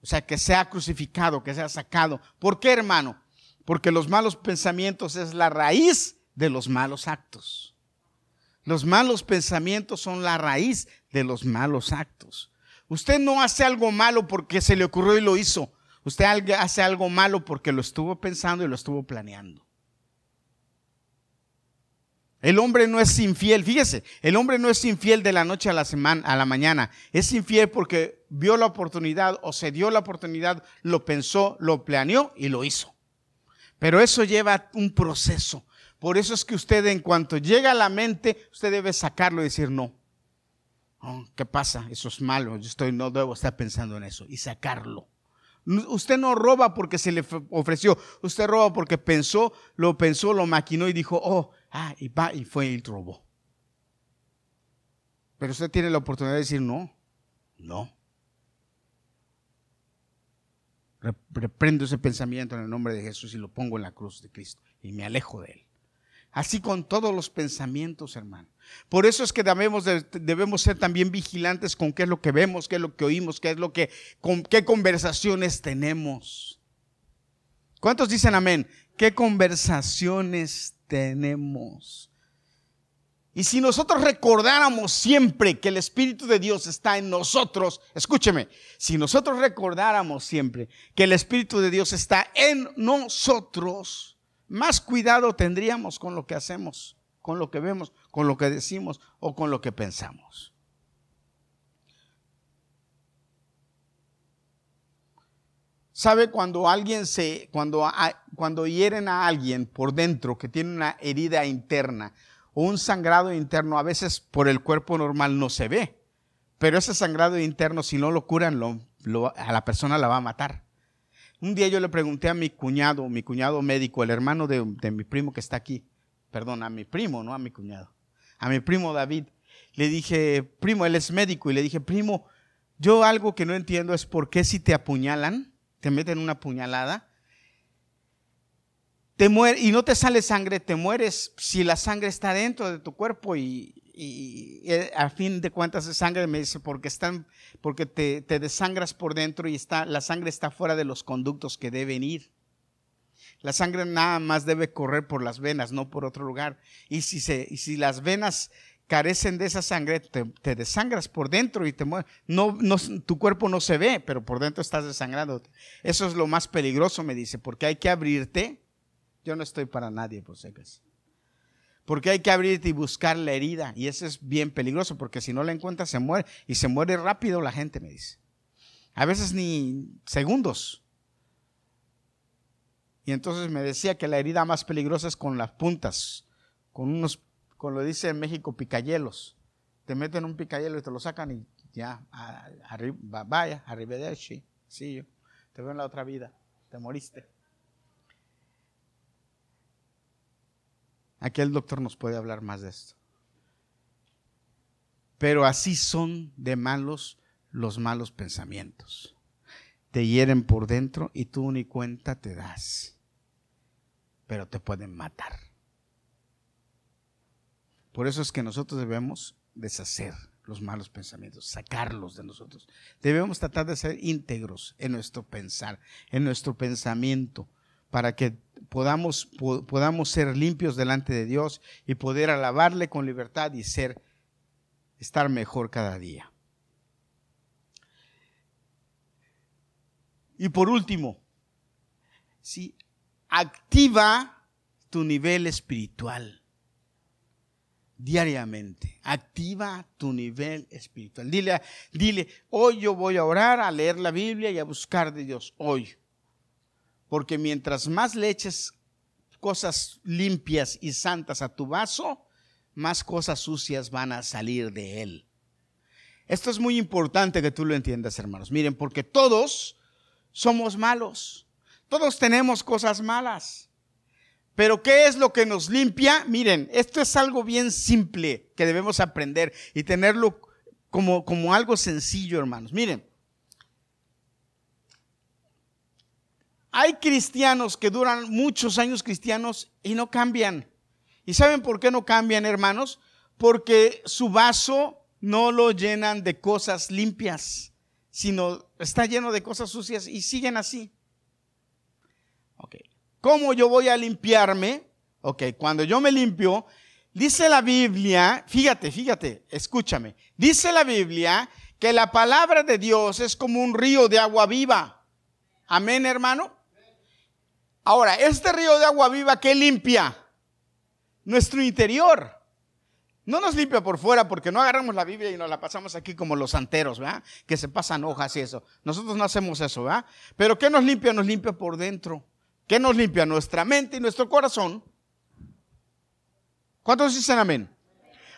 O sea, que sea crucificado, que sea sacado. ¿Por qué, hermano? Porque los malos pensamientos es la raíz de los malos actos. Los malos pensamientos son la raíz de los malos actos. Usted no hace algo malo porque se le ocurrió y lo hizo. Usted hace algo malo porque lo estuvo pensando y lo estuvo planeando. El hombre no es infiel, fíjese, el hombre no es infiel de la noche a la semana, a la mañana. Es infiel porque vio la oportunidad o se dio la oportunidad, lo pensó, lo planeó y lo hizo. Pero eso lleva un proceso. Por eso es que usted en cuanto llega a la mente, usted debe sacarlo y decir no. Oh, ¿Qué pasa? Eso es malo. Yo estoy, no debo estar pensando en eso. Y sacarlo. Usted no roba porque se le ofreció. Usted roba porque pensó, lo pensó, lo maquinó y dijo, oh, ah, y va y fue y robó. Pero usted tiene la oportunidad de decir no, no, reprendo ese pensamiento en el nombre de Jesús y lo pongo en la cruz de Cristo y me alejo de él. Así con todos los pensamientos, hermano. Por eso es que debemos, ser también vigilantes con qué es lo que vemos, qué es lo que oímos, qué es lo que, con qué conversaciones tenemos. ¿Cuántos dicen amén? ¿Qué conversaciones tenemos? Y si nosotros recordáramos siempre que el Espíritu de Dios está en nosotros, escúcheme, si nosotros recordáramos siempre que el Espíritu de Dios está en nosotros, más cuidado tendríamos con lo que hacemos, con lo que vemos, con lo que decimos o con lo que pensamos. ¿Sabe cuando alguien se, cuando, cuando hieren a alguien por dentro que tiene una herida interna o un sangrado interno, a veces por el cuerpo normal no se ve, pero ese sangrado interno, si no lo curan, a la persona la va a matar. Un día yo le pregunté a mi cuñado, mi cuñado médico, el hermano de, mi primo que está aquí, perdón, a mi primo, no a mi cuñado, a mi primo David, le dije, primo, él es médico, y le dije, primo, yo algo que no entiendo es por qué si te apuñalan, te meten una puñalada, te muere, y no te sale sangre, te mueres si la sangre está dentro de tu cuerpo y, a fin de cuentas es sangre, me dice, porque, están, porque te, desangras por dentro y está, la sangre está fuera de los conductos que deben ir. La sangre nada más debe correr por las venas, no por otro lugar. Y si, se, y si las venas carecen de esa sangre, te, desangras por dentro y te. No, no, tu cuerpo no se ve, pero por dentro estás desangrado. Eso es lo más peligroso, me dice, porque hay que abrirte. Yo no estoy para nadie, por si acaso. Porque hay que abrirte y buscar la herida. Y eso es bien peligroso, porque si no la encuentras, se muere. Y se muere rápido la gente, me dice. A veces ni segundos. Y entonces me decía que la herida más peligrosa es con las puntas, con unos como lo dice en México, picayelos. Te meten un picayelo y te lo sacan y ya, arriba, vaya, arrivederci, sí, yo, te veo en la otra vida, te moriste. Aquí el doctor nos puede hablar más de esto. Pero así son de malos los malos pensamientos. Te hieren por dentro y tú ni cuenta te das. Pero te pueden matar. Por eso es que nosotros debemos deshacer los malos pensamientos, sacarlos de nosotros. Debemos tratar de ser íntegros en nuestro pensar, en nuestro pensamiento, para que podamos, podamos ser limpios delante de Dios y poder alabarle con libertad y ser, estar mejor cada día. Y por último, si activa tu nivel espiritual diariamente. Activa tu nivel espiritual. Dile, dile, hoy yo voy a orar, a leer la Biblia y a buscar de Dios. Hoy. Porque mientras más le eches cosas limpias y santas a tu vaso, más cosas sucias van a salir de él. Esto es muy importante que tú lo entiendas, hermanos. Miren, porque todos somos malos. Todos tenemos cosas malas. Pero ¿qué es lo que nos limpia? Miren, esto es algo bien simple que debemos aprender y tenerlo como, como algo sencillo, hermanos. Miren, hay cristianos que duran muchos años cristianos y no cambian. ¿Y saben por qué no cambian, hermanos? Porque su vaso no lo llenan de cosas limpias, sino está lleno de cosas sucias y siguen así. Ok. ¿Cómo yo voy a limpiarme? Ok, cuando yo me limpio, dice la Biblia, fíjate, fíjate, escúchame, dice la Biblia que la palabra de Dios es como un río de agua viva. Amén, hermano. Ahora, este río de agua viva, ¿qué limpia? Nuestro interior. No nos limpia por fuera porque no agarramos la Biblia y nos la pasamos aquí como los santeros, ¿verdad? Que se pasan hojas y eso. Nosotros no hacemos eso, ¿verdad? Pero ¿qué nos limpia? Nos limpia por dentro. ¿Qué nos limpia nuestra mente y nuestro corazón. ¿Cuántos dicen amén?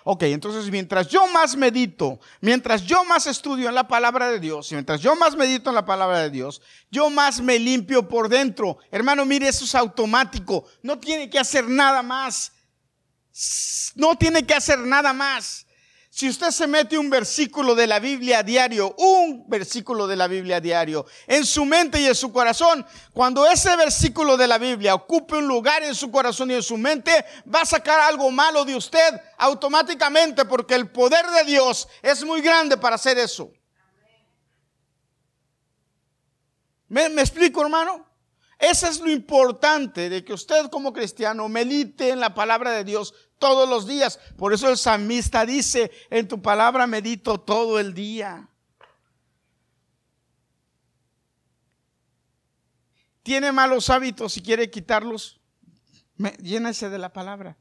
Ok, entonces mientras yo más medito, mientras yo más estudio en la palabra de Dios, mientras yo más medito en la palabra de Dios, yo más me limpio por dentro. Hermano, mire, eso es automático. No tiene que hacer nada más. No tiene que hacer nada más. Si usted se mete un versículo de la Biblia a diario, un versículo de la Biblia a diario, en su mente y en su corazón, cuando ese versículo de la Biblia ocupe un lugar en su corazón y en su mente, va a sacar algo malo de usted automáticamente porque el poder de Dios es muy grande para hacer eso. ¿Me, explico, hermano? Eso es lo importante de que usted como cristiano medite en la palabra de Dios todos los días. Por eso el salmista dice, en tu palabra medito todo el día. Tiene malos hábitos y quiere quitarlos, llénese de la palabra.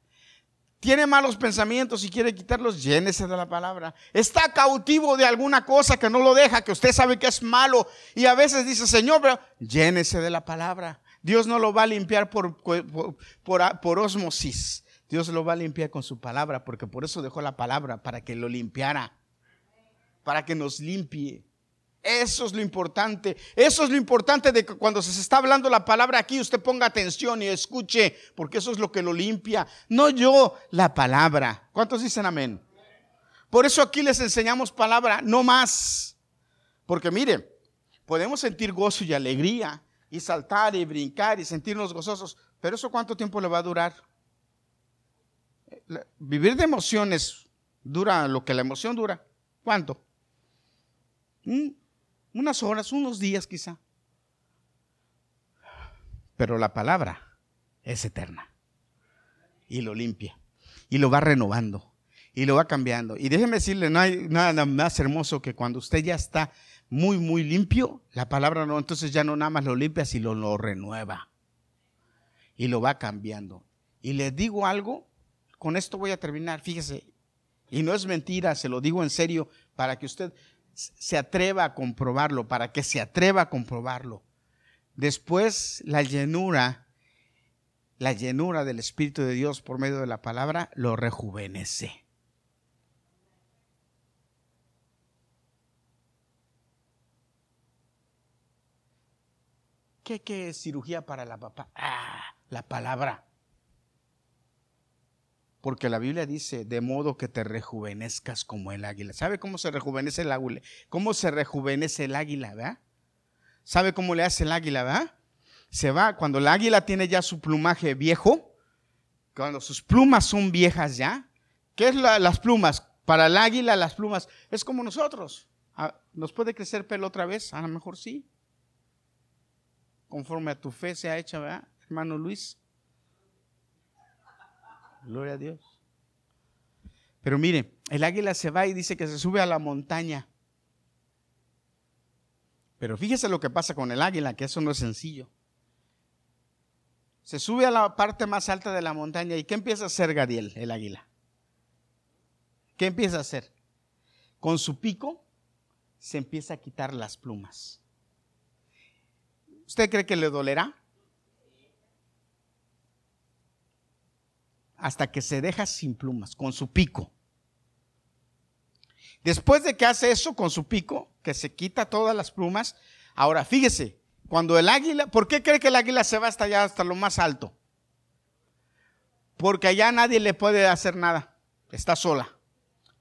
Tiene malos pensamientos y quiere quitarlos, llénese de la palabra. Está cautivo de alguna cosa que no lo deja, que usted sabe que es malo. Y a veces dice, Señor, pero llénese de la palabra. Dios no lo va a limpiar por, por, por osmosis. Dios lo va a limpiar con su palabra, porque por eso dejó la palabra, para que lo limpiara, para que nos limpie. Eso es lo importante. Eso es lo importante de que cuando se está hablando la palabra aquí, usted ponga atención y escuche, porque eso es lo que lo limpia. No yo, la palabra. ¿Cuántos dicen amén? Por eso aquí les enseñamos palabra, no más. Porque mire, podemos sentir gozo y alegría, y saltar y brincar y sentirnos gozosos, pero eso cuánto tiempo le va a durar? Vivir de emociones dura lo que la emoción dura. ¿Cuánto? Unas horas, unos días quizá. Pero la palabra es eterna. Y lo limpia. Y lo va renovando. Y lo va cambiando. Y déjeme decirle, no hay nada más hermoso que cuando usted ya está muy, muy limpio, la palabra no, entonces ya no nada más lo limpia, sino lo renueva. Y lo va cambiando. Y les digo algo, con esto voy a terminar, fíjese. Y no es mentira, se lo digo en serio, para que usted se atreva a comprobarlo, para que se atreva a comprobarlo. Después la llenura, la llenura del Espíritu de Dios por medio de la palabra lo rejuvenece. ¿Qué, ¿Qué, es cirugía para la papá? Ah, la palabra. Porque la Biblia dice, de modo que te rejuvenezcas como el águila. ¿Sabe cómo se rejuvenece el águila? ¿Cómo se rejuvenece el águila, verdad? ¿Sabe cómo le hace el águila, verdad? Se va, cuando el águila tiene ya su plumaje viejo, cuando sus plumas son viejas ya, ¿qué es las plumas? Para el águila las plumas es como nosotros. Ah, ¿Nos puede crecer pelo otra vez? A lo mejor sí. Conforme a tu fe sea hecha, ¿verdad, hermano Luis? Gloria a Dios. Pero mire, el águila se va y dice que se sube a la montaña. Pero fíjese lo que pasa con el águila, que eso no es sencillo. Se sube a la parte más alta de la montaña y ¿qué empieza a hacer Gadiel, el águila? ¿Qué empieza a hacer? Con su pico se empieza a quitar las plumas. ¿Usted cree que le dolerá? Hasta que se deja sin plumas, con su pico. Después de que hace eso con su pico, que se quita todas las plumas, ahora fíjese, cuando el águila, ¿por qué cree que el águila se va hasta allá, hasta lo más alto? Porque allá nadie le puede hacer nada, está sola.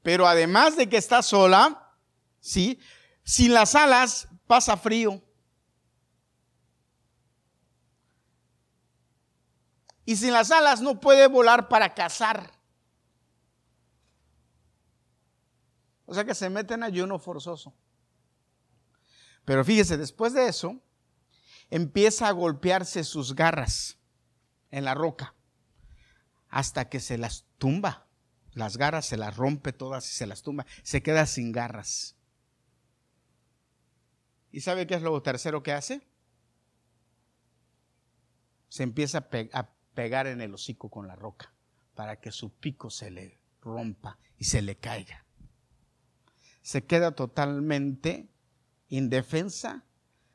Pero además de que está sola, ¿sí? Sin las alas pasa frío. Y sin las alas no puede volar para cazar. O sea que se mete en ayuno forzoso. Pero fíjese, después de eso, empieza a golpearse sus garras en la roca hasta que se las tumba. Las garras se las rompe todas y se las tumba. Se queda sin garras. ¿Y sabe qué es lo tercero que hace? Se empieza a, pegar en el hocico con la roca para que su pico se le rompa y se le caiga. Se queda totalmente indefensa,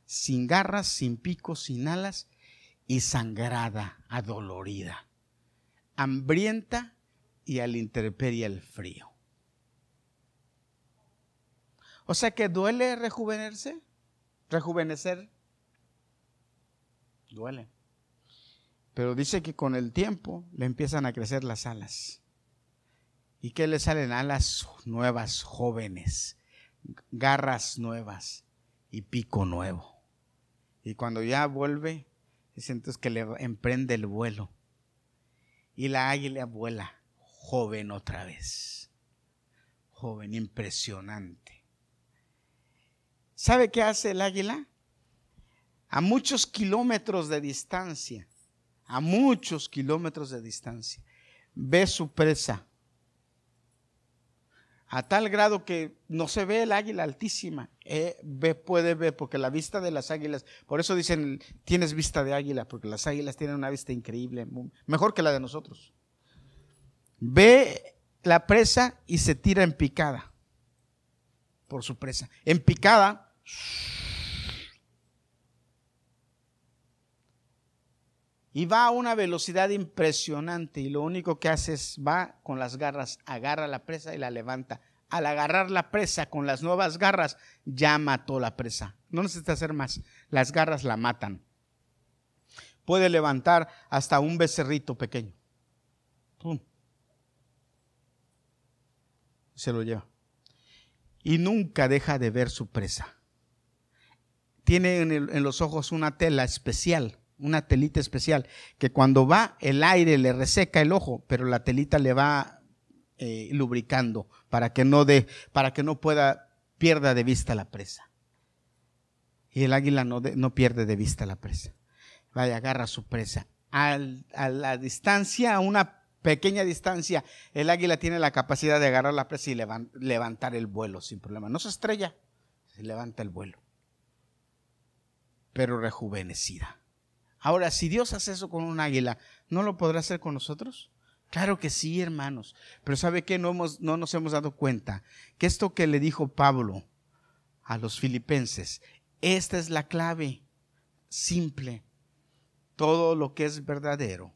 sin garras, sin pico, sin alas y sangrada, adolorida, hambrienta y al interperie el frío. O sea que duele rejuvenecerse, rejuvenecer, duele. Pero dice que con el tiempo le empiezan a crecer las alas ¿Y qué le salen? Alas nuevas, jóvenes, garras nuevas y pico nuevo. Y cuando ya vuelve, es que le emprende el vuelo. Y la águila vuela, joven otra vez. Joven, impresionante. ¿Sabe qué hace el águila? A muchos kilómetros de distancia, a muchos kilómetros de distancia, ve su presa a tal grado que no se ve el águila altísima. Eh, ve, puede ver, porque la vista de las águilas, por eso dicen, tienes vista de águila, porque las águilas tienen una vista increíble, mejor que la de nosotros. Ve la presa y se tira en picada por su presa. En picada. Y va a una velocidad impresionante y lo único que hace es va con las garras, agarra la presa y la levanta. Al agarrar la presa con las nuevas garras, ya mató la presa. No necesita hacer más. Las garras la matan. Puede levantar hasta un becerrito pequeño. Se lo lleva. Y nunca deja de ver su presa. Tiene en, en los ojos una tela especial una telita especial, que cuando va el aire le reseca el ojo, pero la telita le va eh, lubricando para que no de, para que no pueda pierda de vista la presa. Y el águila no, no pierde de vista la presa. Vaya, agarra su presa. a la distancia, a una pequeña distancia, el águila tiene la capacidad de agarrar la presa y levantar el vuelo sin problema. No se estrella, se levanta el vuelo. Pero rejuvenecida. Ahora, si Dios hace eso con un águila, ¿no lo podrá hacer con nosotros? Claro que sí, hermanos. Pero ¿sabe qué? No, hemos, no nos hemos dado cuenta que esto que le dijo Pablo a los filipenses, esta es la clave simple. Todo lo que es verdadero,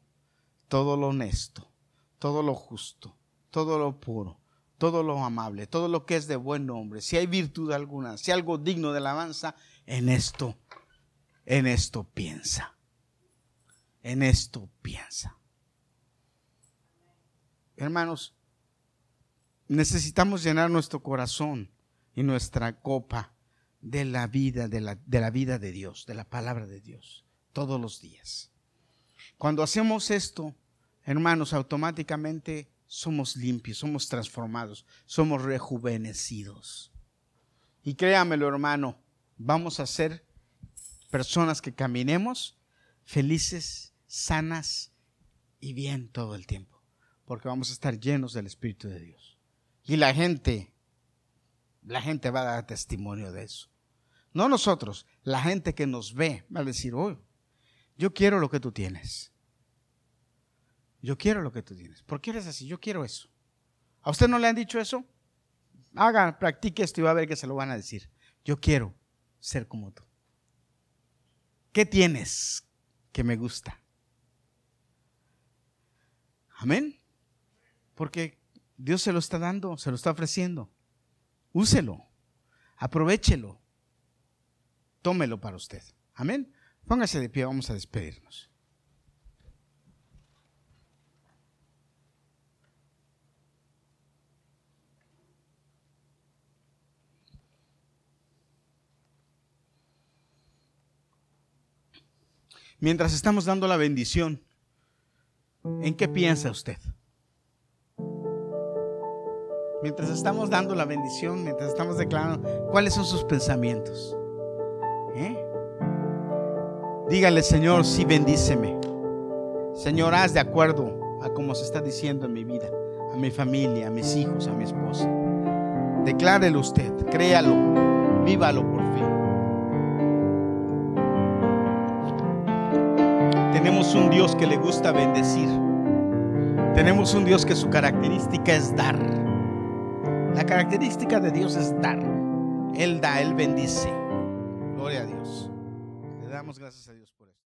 todo lo honesto, todo lo justo, todo lo puro, todo lo amable, todo lo que es de buen nombre, si hay virtud alguna, si algo digno de alabanza, en esto, en esto piensa en esto piensa. Hermanos, necesitamos llenar nuestro corazón y nuestra copa de la vida, de la, de la vida de Dios, de la palabra de Dios, todos los días. Cuando hacemos esto, hermanos, automáticamente somos limpios, somos transformados, somos rejuvenecidos. Y créamelo, hermano, vamos a ser personas que caminemos felices sanas y bien todo el tiempo, porque vamos a estar llenos del Espíritu de Dios. Y la gente, la gente va a dar testimonio de eso. No nosotros, la gente que nos ve va a decir, oh, yo quiero lo que tú tienes. Yo quiero lo que tú tienes. ¿Por qué eres así? Yo quiero eso. ¿A usted no le han dicho eso? Haga, practique esto y va a ver que se lo van a decir. Yo quiero ser como tú. ¿Qué tienes que me gusta? Amén. Porque Dios se lo está dando, se lo está ofreciendo. Úselo, aprovechelo, tómelo para usted. Amén. Póngase de pie, vamos a despedirnos. Mientras estamos dando la bendición, ¿En qué piensa usted? Mientras estamos dando la bendición, mientras estamos declarando, ¿cuáles son sus pensamientos? ¿Eh? Dígale, Señor, sí, bendíceme. Señor, haz de acuerdo a como se está diciendo en mi vida, a mi familia, a mis hijos, a mi esposa. Declárelo usted, créalo, vívalo por fin. Tenemos un Dios que le gusta bendecir. Tenemos un Dios que su característica es dar. La característica de Dios es dar. Él da, Él bendice. Gloria a Dios. Le damos gracias a Dios.